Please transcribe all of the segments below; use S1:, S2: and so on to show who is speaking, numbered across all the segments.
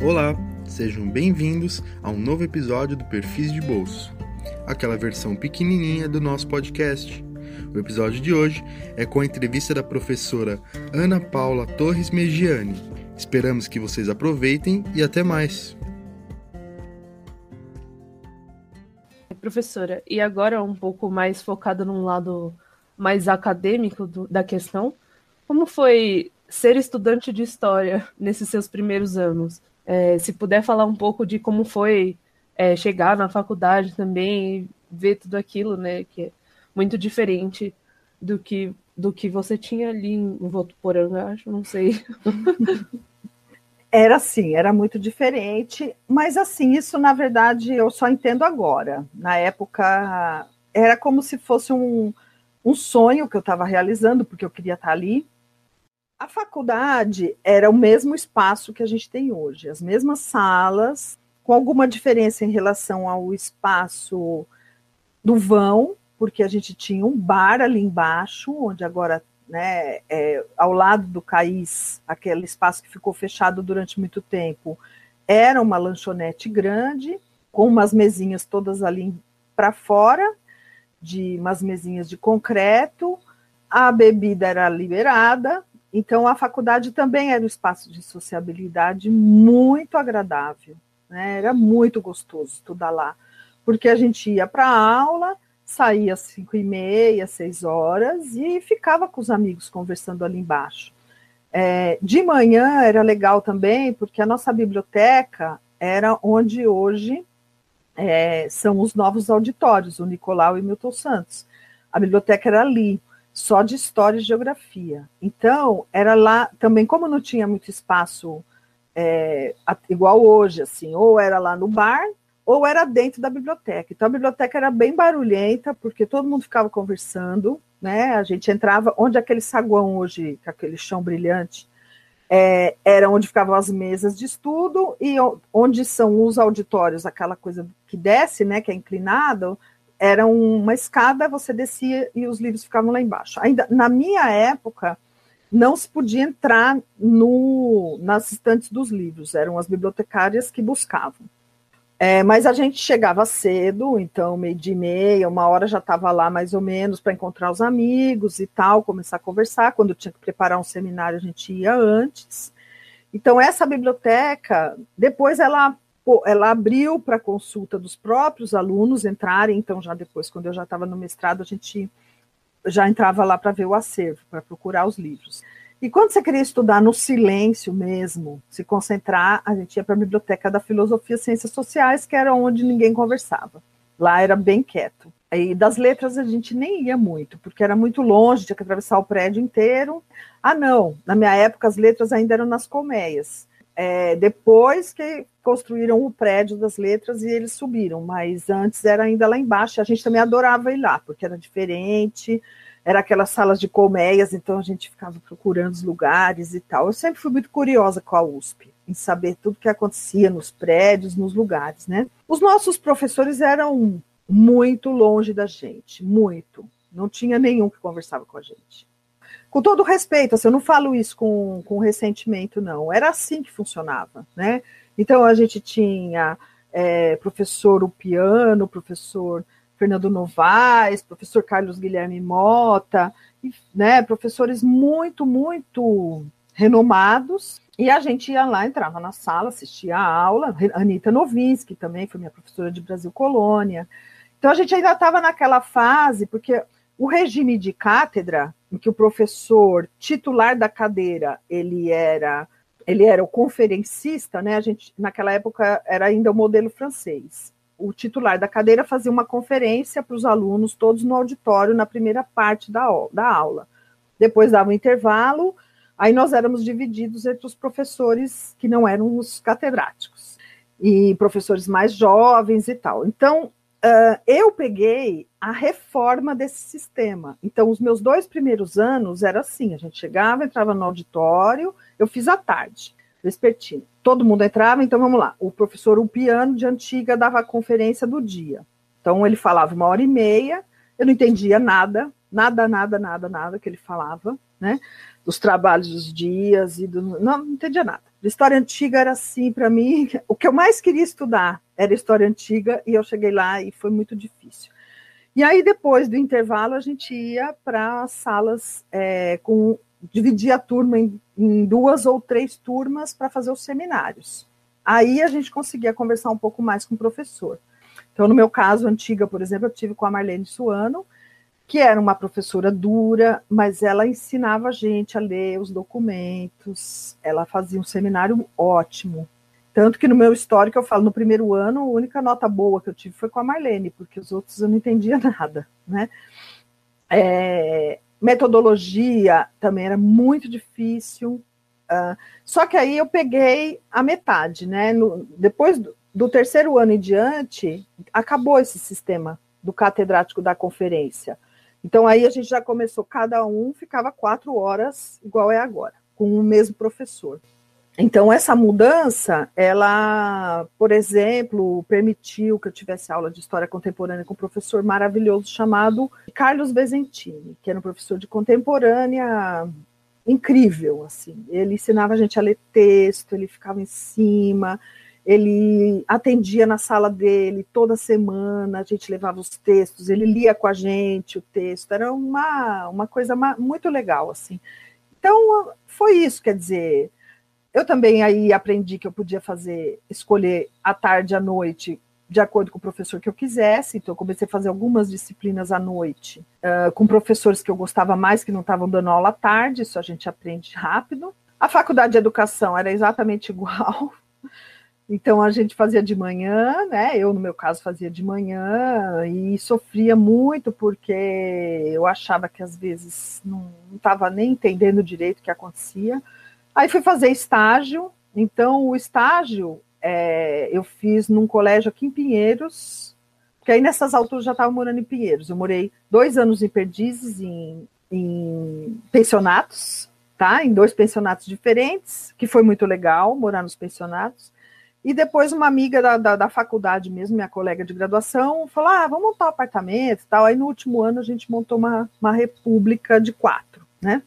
S1: Olá, sejam bem-vindos a um novo episódio do Perfis de Bolso, aquela versão pequenininha do nosso podcast. O episódio de hoje é com a entrevista da professora Ana Paula Torres Megiani. Esperamos que vocês aproveitem e até mais.
S2: Professora, e agora um pouco mais focada num lado mais acadêmico do, da questão, como foi ser estudante de história nesses seus primeiros anos? É, se puder falar um pouco de como foi é, chegar na faculdade também ver tudo aquilo, né? Que é muito diferente do que do que você tinha ali em Votuporanga, acho, não sei.
S3: Era assim, era muito diferente, mas assim, isso na verdade eu só entendo agora. Na época era como se fosse um, um sonho que eu estava realizando, porque eu queria estar ali, a faculdade era o mesmo espaço que a gente tem hoje, as mesmas salas, com alguma diferença em relação ao espaço do vão, porque a gente tinha um bar ali embaixo, onde agora, né, é, ao lado do Caís, aquele espaço que ficou fechado durante muito tempo, era uma lanchonete grande, com umas mesinhas todas ali para fora, de umas mesinhas de concreto, a bebida era liberada, então, a faculdade também era um espaço de sociabilidade muito agradável, né? era muito gostoso estudar lá, porque a gente ia para a aula, saía às cinco e meia, seis horas e ficava com os amigos conversando ali embaixo. É, de manhã era legal também, porque a nossa biblioteca era onde hoje é, são os novos auditórios, o Nicolau e Milton Santos. A biblioteca era ali só de história e geografia. Então, era lá também, como não tinha muito espaço é, igual hoje, assim, ou era lá no bar, ou era dentro da biblioteca. Então, a biblioteca era bem barulhenta, porque todo mundo ficava conversando, né? A gente entrava, onde aquele saguão hoje, com aquele chão brilhante, é, era onde ficavam as mesas de estudo e onde são os auditórios, aquela coisa que desce, né, que é inclinado, era uma escada, você descia e os livros ficavam lá embaixo. Ainda na minha época, não se podia entrar no, nas estantes dos livros, eram as bibliotecárias que buscavam. É, mas a gente chegava cedo, então meio dia e meia, uma hora já estava lá mais ou menos para encontrar os amigos e tal, começar a conversar. Quando tinha que preparar um seminário, a gente ia antes. Então, essa biblioteca, depois ela ela abriu para consulta dos próprios alunos entrarem, então já depois, quando eu já estava no mestrado, a gente já entrava lá para ver o acervo, para procurar os livros. E quando você queria estudar no silêncio mesmo, se concentrar, a gente ia para a biblioteca da filosofia e ciências sociais, que era onde ninguém conversava. Lá era bem quieto. E das letras a gente nem ia muito, porque era muito longe, tinha que atravessar o prédio inteiro. Ah, não, na minha época as letras ainda eram nas colmeias é, depois que construíram o prédio das letras e eles subiram, mas antes era ainda lá embaixo. A gente também adorava ir lá, porque era diferente, era aquelas salas de colmeias, então a gente ficava procurando os lugares e tal. Eu sempre fui muito curiosa com a USP, em saber tudo que acontecia nos prédios, nos lugares, né? Os nossos professores eram muito longe da gente, muito. Não tinha nenhum que conversava com a gente com todo respeito, assim, eu não falo isso com, com ressentimento, não. Era assim que funcionava, né? Então a gente tinha é, professor Upiano, professor Fernando Novaes, professor Carlos Guilherme Mota, né, professores muito, muito renomados, e a gente ia lá, entrava na sala, assistia a aula, Anitta Novinsky também foi minha professora de Brasil Colônia. Então a gente ainda estava naquela fase, porque o regime de cátedra, em que o professor titular da cadeira ele era ele era o conferencista, né? A gente naquela época era ainda o modelo francês. O titular da cadeira fazia uma conferência para os alunos todos no auditório na primeira parte da, da aula. Depois dava um intervalo, aí nós éramos divididos entre os professores que não eram os catedráticos e professores mais jovens e tal. Então, Uh, eu peguei a reforma desse sistema. Então, os meus dois primeiros anos era assim: a gente chegava, entrava no auditório, eu fiz à tarde, vespertino. Todo mundo entrava, então vamos lá. O professor Upiano, de antiga, dava a conferência do dia. Então, ele falava uma hora e meia, eu não entendia nada, nada, nada, nada, nada que ele falava, né? Dos trabalhos dos dias e do. Não, não entendia nada. História antiga era assim para mim. O que eu mais queria estudar era história antiga e eu cheguei lá e foi muito difícil. E aí, depois do intervalo, a gente ia para salas é, com. dividir a turma em, em duas ou três turmas para fazer os seminários. Aí a gente conseguia conversar um pouco mais com o professor. Então, no meu caso, antiga, por exemplo, eu tive com a Marlene Suano, que era uma professora dura, mas ela ensinava a gente a ler os documentos, ela fazia um seminário ótimo. Tanto que no meu histórico eu falo, no primeiro ano, a única nota boa que eu tive foi com a Marlene, porque os outros eu não entendia nada, né? É, metodologia também era muito difícil. Uh, só que aí eu peguei a metade, né? No, depois do, do terceiro ano em diante, acabou esse sistema do catedrático da conferência. Então aí a gente já começou, cada um ficava quatro horas, igual é agora, com o mesmo professor. Então essa mudança, ela, por exemplo, permitiu que eu tivesse aula de história contemporânea com um professor maravilhoso chamado Carlos Bezentini, que era um professor de contemporânea incrível, assim. Ele ensinava a gente a ler texto, ele ficava em cima, ele atendia na sala dele toda semana, a gente levava os textos, ele lia com a gente o texto, era uma, uma coisa muito legal, assim. Então, foi isso, quer dizer, eu também aí aprendi que eu podia fazer, escolher à tarde, à noite, de acordo com o professor que eu quisesse, então eu comecei a fazer algumas disciplinas à noite, uh, com professores que eu gostava mais, que não estavam dando aula à tarde, isso a gente aprende rápido. A faculdade de educação era exatamente igual, então a gente fazia de manhã, né? Eu, no meu caso, fazia de manhã e sofria muito porque eu achava que às vezes não estava nem entendendo direito o que acontecia. Aí fui fazer estágio. Então, o estágio é, eu fiz num colégio aqui em Pinheiros, porque aí nessas alturas já estava morando em Pinheiros. Eu morei dois anos em Perdizes, em, em pensionatos, tá? Em dois pensionatos diferentes, que foi muito legal morar nos pensionatos. E depois uma amiga da, da, da, faculdade mesmo, minha colega de graduação, falou: ah, vamos montar um apartamento e tal. Aí no último ano a gente montou uma, uma república de quatro, né?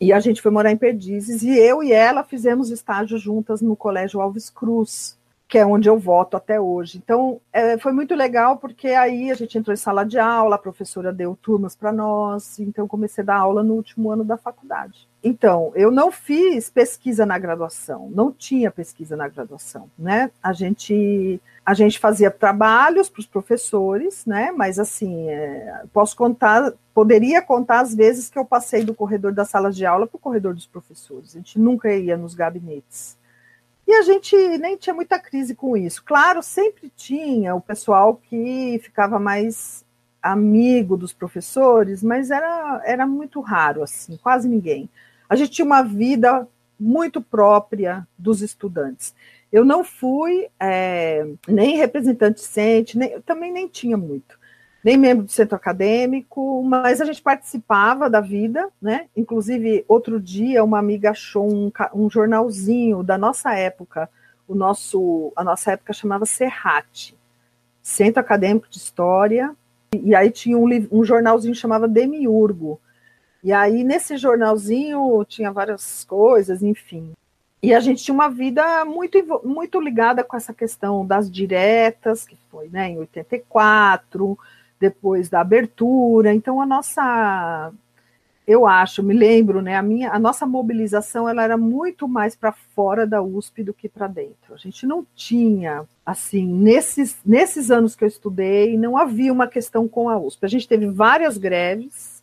S3: E a gente foi morar em Perdizes, e eu e ela fizemos estágio juntas no Colégio Alves Cruz, que é onde eu voto até hoje. Então, é, foi muito legal, porque aí a gente entrou em sala de aula, a professora deu turmas para nós, então comecei a dar aula no último ano da faculdade. Então, eu não fiz pesquisa na graduação, não tinha pesquisa na graduação, né? A gente, a gente fazia trabalhos para os professores, né? Mas assim, é, posso contar, poderia contar as vezes que eu passei do corredor das salas de aula para o corredor dos professores. A gente nunca ia nos gabinetes. E a gente nem tinha muita crise com isso. Claro, sempre tinha o pessoal que ficava mais amigo dos professores, mas era, era muito raro, assim, quase ninguém. A gente tinha uma vida muito própria dos estudantes. Eu não fui é, nem representante docente, nem, também nem tinha muito nem membro do centro acadêmico, mas a gente participava da vida, né? Inclusive, outro dia, uma amiga achou um, um jornalzinho da nossa época, o nosso, a nossa época chamava Serrate, Centro Acadêmico de História, e aí tinha um, um jornalzinho chamava Demiurgo. E aí, nesse jornalzinho, tinha várias coisas, enfim. E a gente tinha uma vida muito, muito ligada com essa questão das diretas, que foi né, em 84, depois da abertura. Então a nossa, eu acho, me lembro, né, a minha, a nossa mobilização ela era muito mais para fora da USP do que para dentro. A gente não tinha assim, nesses nesses anos que eu estudei, não havia uma questão com a USP. A gente teve várias greves.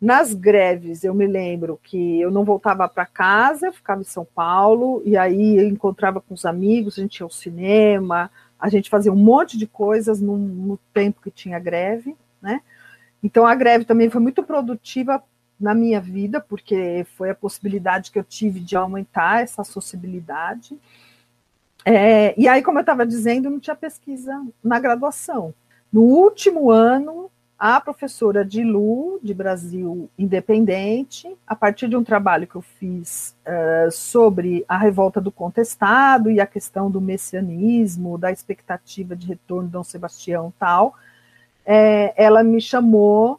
S3: Nas greves, eu me lembro que eu não voltava para casa, eu ficava em São Paulo, e aí eu encontrava com os amigos, a gente ia ao cinema, a gente fazia um monte de coisas no, no tempo que tinha greve, né? Então a greve também foi muito produtiva na minha vida, porque foi a possibilidade que eu tive de aumentar essa sociabilidade. É, e aí, como eu estava dizendo, não tinha pesquisa na graduação. No último ano, a professora de Lu, de Brasil Independente, a partir de um trabalho que eu fiz uh, sobre a revolta do contestado e a questão do messianismo, da expectativa de retorno de Dom Sebastião tal, é, ela me chamou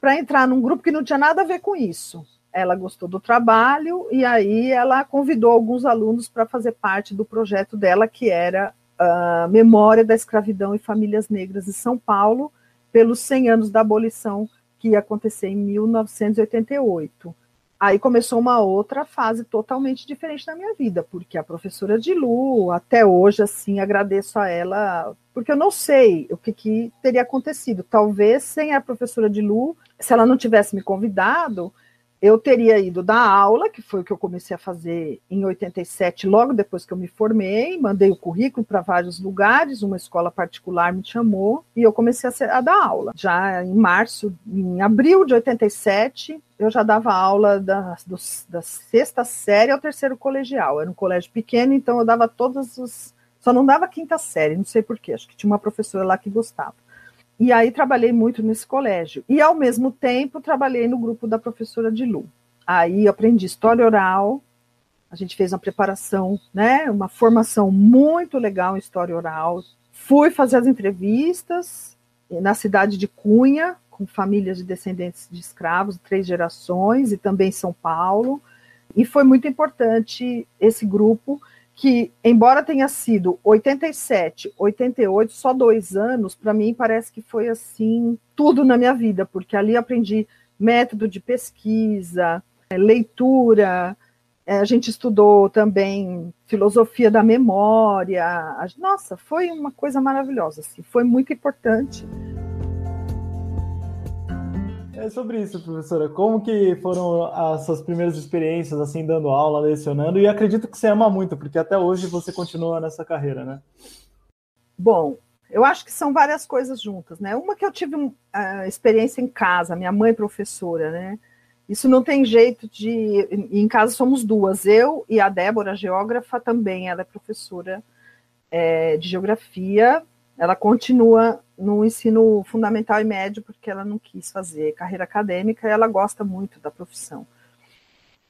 S3: para entrar num grupo que não tinha nada a ver com isso. ela gostou do trabalho e aí ela convidou alguns alunos para fazer parte do projeto dela, que era a Memória da Escravidão e Famílias Negras em São Paulo, pelos 100 anos da abolição que ia acontecer em 1988. Aí começou uma outra fase totalmente diferente na minha vida, porque a professora de Lu, até hoje, assim, agradeço a ela, porque eu não sei o que, que teria acontecido. Talvez sem a professora de Lu, se ela não tivesse me convidado, eu teria ido dar aula, que foi o que eu comecei a fazer em 87, logo depois que eu me formei, mandei o currículo para vários lugares, uma escola particular me chamou e eu comecei a, ser, a, dar aula. Já em março, em abril de 87, eu já dava aula da, do, da sexta série ao terceiro colegial. Era um colégio pequeno, então eu dava todos os. Só não dava quinta série, não sei porquê, acho que tinha uma professora lá que gostava. E aí trabalhei muito nesse colégio. E ao mesmo tempo trabalhei no grupo da professora de Lu. Aí aprendi história oral. A gente fez uma preparação, né, uma formação muito legal em história oral. Fui fazer as entrevistas na cidade de Cunha, com famílias de descendentes de escravos, três gerações, e também em São Paulo. E foi muito importante esse grupo que, embora tenha sido 87, 88, só dois anos, para mim parece que foi assim tudo na minha vida, porque ali aprendi método de pesquisa, é, leitura, é, a gente estudou também filosofia da memória. Nossa, foi uma coisa maravilhosa, assim, foi muito importante.
S4: É sobre isso, professora. Como que foram as suas primeiras experiências, assim, dando aula, lecionando? E acredito que você ama muito, porque até hoje você continua nessa carreira, né?
S3: Bom, eu acho que são várias coisas juntas, né? Uma que eu tive uh, experiência em casa, minha mãe professora, né? Isso não tem jeito de. Em casa somos duas, eu e a Débora, geógrafa, também. Ela é professora é, de geografia ela continua no ensino fundamental e médio porque ela não quis fazer carreira acadêmica e ela gosta muito da profissão.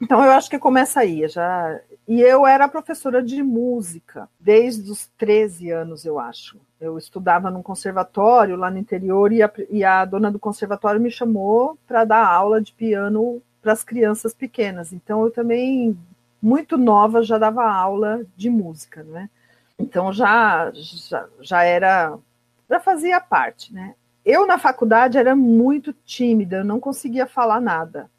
S3: Então eu acho que começa aí, já. E eu era professora de música desde os 13 anos, eu acho. Eu estudava num conservatório lá no interior e a, e a dona do conservatório me chamou para dar aula de piano para as crianças pequenas. Então eu também muito nova já dava aula de música, né? Então já, já, já era, já fazia parte, né? Eu na faculdade era muito tímida, eu não conseguia falar nada.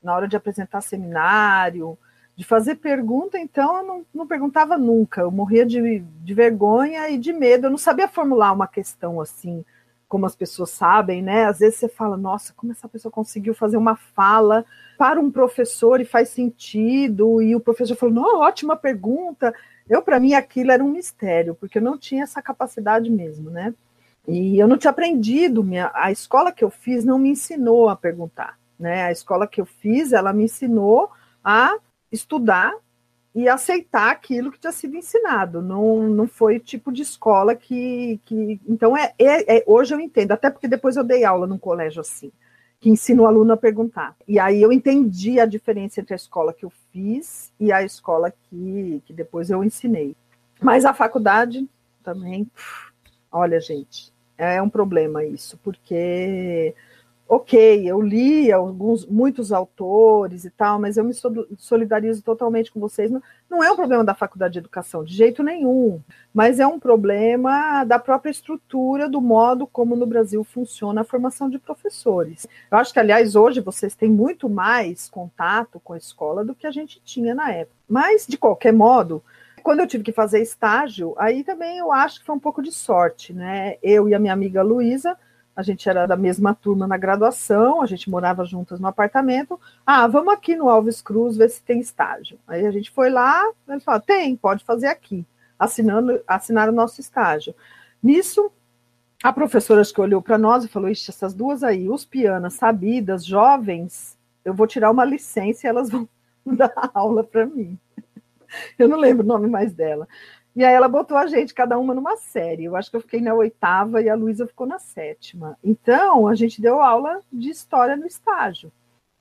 S3: Na hora de apresentar seminário, de fazer pergunta, então eu não, não perguntava nunca. Eu morria de, de vergonha e de medo. Eu não sabia formular uma questão assim, como as pessoas sabem, né? Às vezes você fala, nossa, como essa pessoa conseguiu fazer uma fala para um professor e faz sentido, e o professor falou, não, ótima pergunta. Eu, para mim, aquilo era um mistério, porque eu não tinha essa capacidade mesmo, né? E eu não tinha aprendido, minha, a escola que eu fiz não me ensinou a perguntar, né? A escola que eu fiz, ela me ensinou a estudar e aceitar aquilo que tinha sido ensinado. Não, não foi tipo de escola que. que então, é, é, é hoje eu entendo, até porque depois eu dei aula num colégio assim que ensina o aluno a perguntar. E aí eu entendi a diferença entre a escola que eu fiz e a escola que, que depois eu ensinei. Mas a faculdade também, olha, gente, é um problema isso, porque ok, eu li alguns, muitos autores e tal, mas eu me solidarizo totalmente com vocês. Não, não, é um problema da faculdade de educação, de jeito nenhum, mas é um problema da própria estrutura, do modo como no Brasil funciona a formação de professores. Eu acho que, aliás, hoje vocês têm muito mais contato com a escola do que a gente tinha na época. Mas, de qualquer modo, quando eu tive que fazer estágio, aí também eu acho que foi um pouco de sorte, né? Eu e a minha amiga Luísa a gente era da mesma turma na graduação, a gente morava juntas no apartamento. Ah, vamos aqui no Alves Cruz ver se tem estágio. Aí a gente foi lá, ele falou: tem, pode fazer aqui, assinando, assinar o nosso estágio. Nisso, a professora que olhou para nós e falou: Ixi, essas duas aí, os pianas, sabidas, jovens, eu vou tirar uma licença e elas vão dar aula para mim. Eu não lembro o nome mais dela. E aí ela botou a gente, cada uma numa série. Eu acho que eu fiquei na oitava e a Luísa ficou na sétima. Então, a gente deu aula de história no estágio,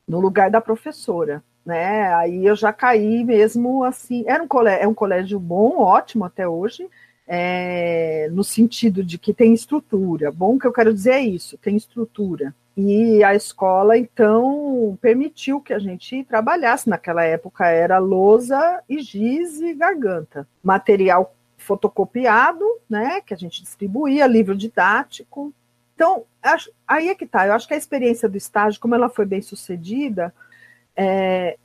S3: no lugar da professora. Né? Aí eu já caí mesmo assim. Era um colégio, é um colégio bom, ótimo até hoje, é, no sentido de que tem estrutura. Bom que eu quero dizer é isso, tem estrutura. E a escola, então, permitiu que a gente trabalhasse. Naquela época era lousa e giz e garganta. Material fotocopiado, né, que a gente distribuía, livro didático. Então, acho, aí é que tá. Eu acho que a experiência do estágio, como ela foi bem sucedida, é,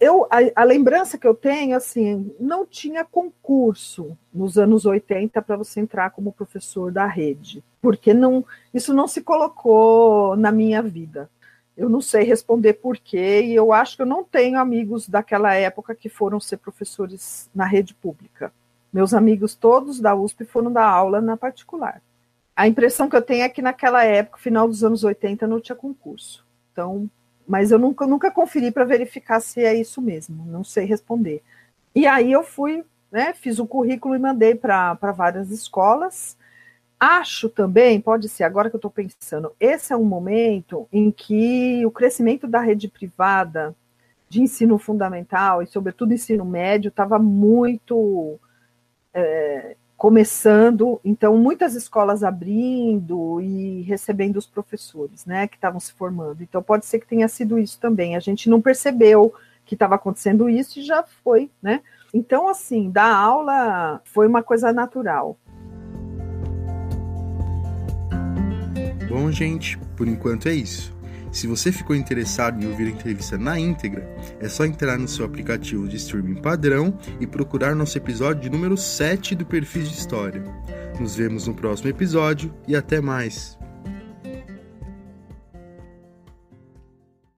S3: eu, a, a, lembrança que eu tenho, assim, não tinha concurso nos anos 80 para você entrar como professor da rede, porque não, isso não se colocou na minha vida. Eu não sei responder por quê, e eu acho que eu não tenho amigos daquela época que foram ser professores na rede pública. Meus amigos todos da USP foram dar aula na particular. A impressão que eu tenho é que naquela época, final dos anos 80, não tinha concurso. Então, mas eu nunca, nunca conferi para verificar se é isso mesmo, não sei responder. E aí eu fui, né, fiz o currículo e mandei para várias escolas. Acho também, pode ser, agora que eu estou pensando, esse é um momento em que o crescimento da rede privada de ensino fundamental e, sobretudo, ensino médio estava muito é, começando, então muitas escolas abrindo e recebendo os professores, né, que estavam se formando. Então pode ser que tenha sido isso também. A gente não percebeu que estava acontecendo isso e já foi, né? Então assim, dar aula foi uma coisa natural.
S1: Bom, gente, por enquanto é isso. Se você ficou interessado em ouvir a entrevista na íntegra, é só entrar no seu aplicativo de streaming padrão e procurar nosso episódio de número 7 do Perfis de História. Nos vemos no próximo episódio e até mais!